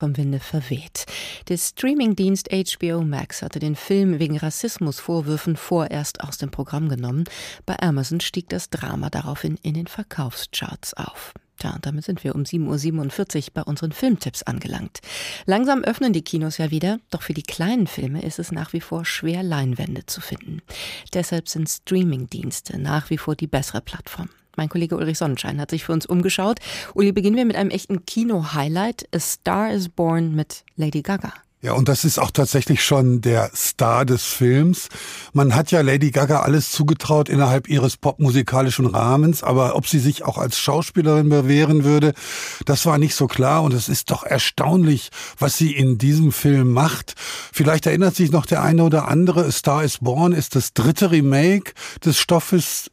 vom Winde verweht. Der Streamingdienst HBO Max hatte den Film wegen Rassismusvorwürfen vorerst aus dem Programm genommen. Bei Amazon stieg das Drama daraufhin in den Verkaufscharts auf. Tja, und damit sind wir um 7.47 Uhr bei unseren Filmtipps angelangt. Langsam öffnen die Kinos ja wieder, doch für die kleinen Filme ist es nach wie vor schwer, Leinwände zu finden. Deshalb sind Streamingdienste nach wie vor die bessere Plattform. Mein Kollege Ulrich Sonnenschein hat sich für uns umgeschaut. Uli, beginnen wir mit einem echten Kino-Highlight. A Star is Born mit Lady Gaga. Ja, und das ist auch tatsächlich schon der Star des Films. Man hat ja Lady Gaga alles zugetraut innerhalb ihres popmusikalischen Rahmens, aber ob sie sich auch als Schauspielerin bewähren würde, das war nicht so klar und es ist doch erstaunlich, was sie in diesem Film macht. Vielleicht erinnert sich noch der eine oder andere, A Star is Born ist das dritte Remake des Stoffes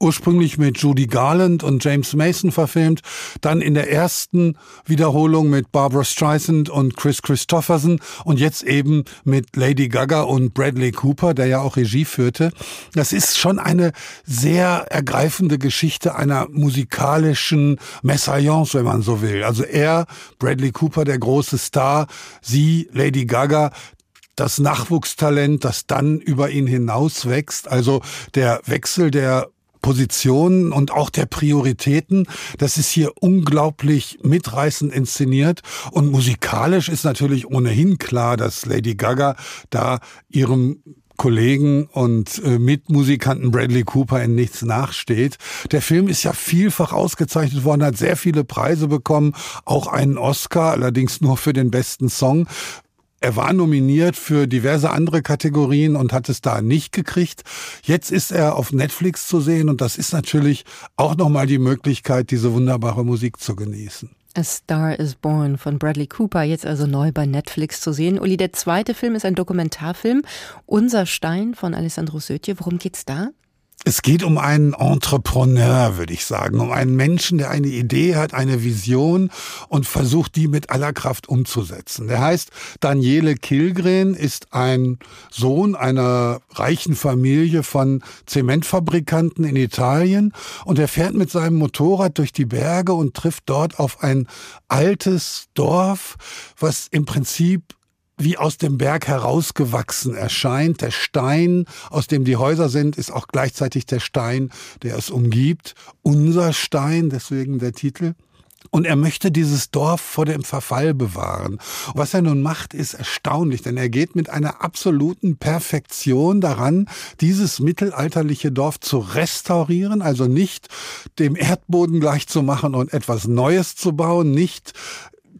ursprünglich mit Judy Garland und James Mason verfilmt, dann in der ersten Wiederholung mit Barbara Streisand und Chris Christopherson und jetzt eben mit Lady Gaga und Bradley Cooper, der ja auch Regie führte. Das ist schon eine sehr ergreifende Geschichte einer musikalischen Messiance, wenn man so will. Also er, Bradley Cooper, der große Star, sie, Lady Gaga, das Nachwuchstalent, das dann über ihn hinaus wächst. Also der Wechsel der Positionen und auch der Prioritäten. Das ist hier unglaublich mitreißend inszeniert und musikalisch ist natürlich ohnehin klar, dass Lady Gaga da ihrem Kollegen und äh, Mitmusikanten Bradley Cooper in nichts nachsteht. Der Film ist ja vielfach ausgezeichnet worden, hat sehr viele Preise bekommen, auch einen Oscar, allerdings nur für den besten Song. Er war nominiert für diverse andere Kategorien und hat es da nicht gekriegt. Jetzt ist er auf Netflix zu sehen und das ist natürlich auch nochmal die Möglichkeit, diese wunderbare Musik zu genießen. A Star is Born von Bradley Cooper, jetzt also neu bei Netflix zu sehen. Uli, der zweite Film ist ein Dokumentarfilm. Unser Stein von Alessandro Sötje. Worum geht's da? Es geht um einen Entrepreneur, würde ich sagen, um einen Menschen, der eine Idee hat, eine Vision und versucht, die mit aller Kraft umzusetzen. Der heißt Daniele Kilgren, ist ein Sohn einer reichen Familie von Zementfabrikanten in Italien und er fährt mit seinem Motorrad durch die Berge und trifft dort auf ein altes Dorf, was im Prinzip wie aus dem Berg herausgewachsen erscheint. Der Stein, aus dem die Häuser sind, ist auch gleichzeitig der Stein, der es umgibt. Unser Stein, deswegen der Titel. Und er möchte dieses Dorf vor dem Verfall bewahren. Was er nun macht, ist erstaunlich, denn er geht mit einer absoluten Perfektion daran, dieses mittelalterliche Dorf zu restaurieren, also nicht dem Erdboden gleich zu machen und etwas Neues zu bauen, nicht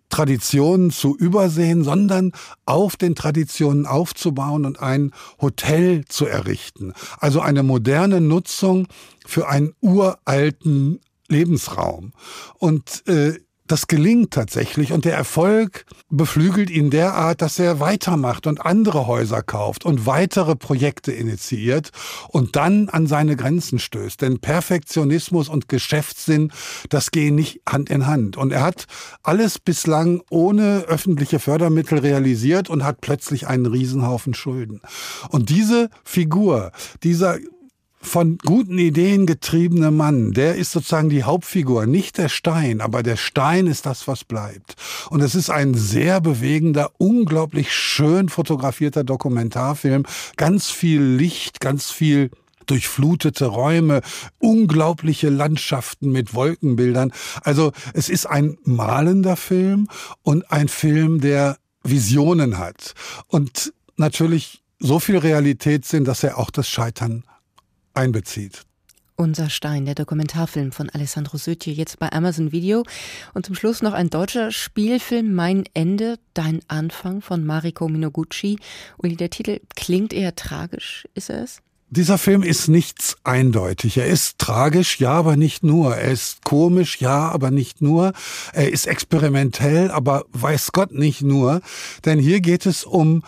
Traditionen zu übersehen, sondern auf den Traditionen aufzubauen und ein Hotel zu errichten. Also eine moderne Nutzung für einen uralten Lebensraum. Und äh, das gelingt tatsächlich und der Erfolg beflügelt ihn derart, dass er weitermacht und andere Häuser kauft und weitere Projekte initiiert und dann an seine Grenzen stößt. Denn Perfektionismus und Geschäftssinn, das gehen nicht Hand in Hand. Und er hat alles bislang ohne öffentliche Fördermittel realisiert und hat plötzlich einen Riesenhaufen Schulden. Und diese Figur, dieser von guten Ideen getriebene Mann, der ist sozusagen die Hauptfigur, nicht der Stein, aber der Stein ist das, was bleibt. Und es ist ein sehr bewegender, unglaublich schön fotografierter Dokumentarfilm, ganz viel Licht, ganz viel durchflutete Räume, unglaubliche Landschaften mit Wolkenbildern. Also es ist ein malender Film und ein Film, der Visionen hat und natürlich so viel Realität sind, dass er auch das Scheitern einbezieht. Unser Stein, der Dokumentarfilm von Alessandro Sötje, jetzt bei Amazon Video. Und zum Schluss noch ein deutscher Spielfilm, Mein Ende, Dein Anfang von Mariko Minoguchi. Und der Titel klingt eher tragisch, ist er es? Dieser Film ist nichts eindeutig. Er ist tragisch, ja, aber nicht nur. Er ist komisch, ja, aber nicht nur. Er ist experimentell, aber weiß Gott nicht nur. Denn hier geht es um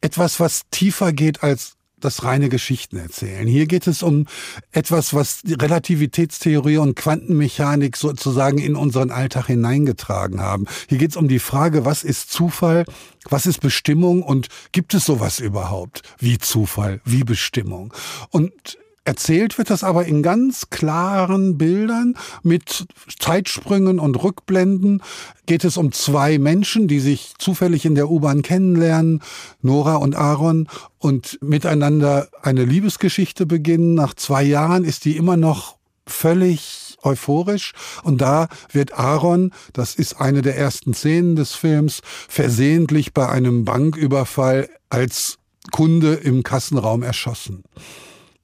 etwas, was tiefer geht als das reine Geschichten erzählen. Hier geht es um etwas, was die Relativitätstheorie und Quantenmechanik sozusagen in unseren Alltag hineingetragen haben. Hier geht es um die Frage, was ist Zufall, was ist Bestimmung und gibt es sowas überhaupt wie Zufall, wie Bestimmung? Und Erzählt wird das aber in ganz klaren Bildern mit Zeitsprüngen und Rückblenden. Geht es um zwei Menschen, die sich zufällig in der U-Bahn kennenlernen, Nora und Aaron, und miteinander eine Liebesgeschichte beginnen. Nach zwei Jahren ist die immer noch völlig euphorisch und da wird Aaron, das ist eine der ersten Szenen des Films, versehentlich bei einem Banküberfall als Kunde im Kassenraum erschossen.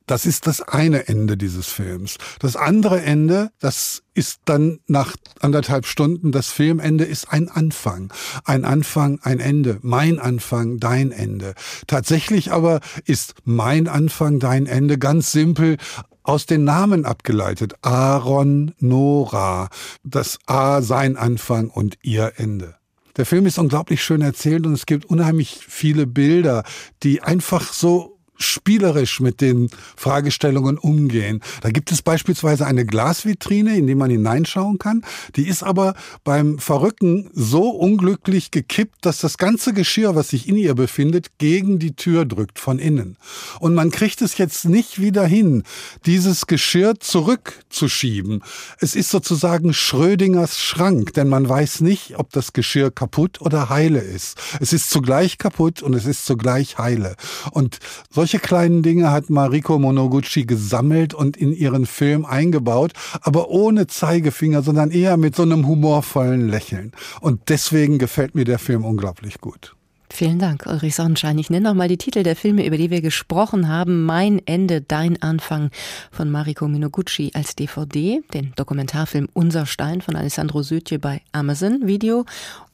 Das ist das eine Ende dieses Films. Das andere Ende, das ist dann nach anderthalb Stunden, das Filmende ist ein Anfang. Ein Anfang, ein Ende. Mein Anfang, dein Ende. Tatsächlich aber ist mein Anfang, dein Ende ganz simpel aus den Namen abgeleitet. Aaron, Nora. Das A sein Anfang und ihr Ende. Der Film ist unglaublich schön erzählt und es gibt unheimlich viele Bilder, die einfach so spielerisch mit den Fragestellungen umgehen. Da gibt es beispielsweise eine Glasvitrine, in die man hineinschauen kann. Die ist aber beim Verrücken so unglücklich gekippt, dass das ganze Geschirr, was sich in ihr befindet, gegen die Tür drückt von innen. Und man kriegt es jetzt nicht wieder hin, dieses Geschirr zurückzuschieben. Es ist sozusagen Schrödingers Schrank, denn man weiß nicht, ob das Geschirr kaputt oder heile ist. Es ist zugleich kaputt und es ist zugleich heile. Und solche solche kleinen Dinge hat Mariko Monoguchi gesammelt und in ihren Film eingebaut, aber ohne Zeigefinger, sondern eher mit so einem humorvollen Lächeln. Und deswegen gefällt mir der Film unglaublich gut. Vielen Dank, Ulrich Sonnenschein. Ich nenne nochmal die Titel der Filme, über die wir gesprochen haben. Mein Ende, dein Anfang von Mariko Minoguchi als DVD, den Dokumentarfilm Unser Stein von Alessandro Sötje bei Amazon Video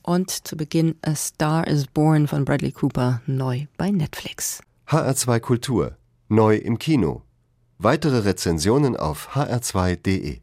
und zu Beginn A Star is Born von Bradley Cooper neu bei Netflix. HR2 Kultur. Neu im Kino. Weitere Rezensionen auf hr2.de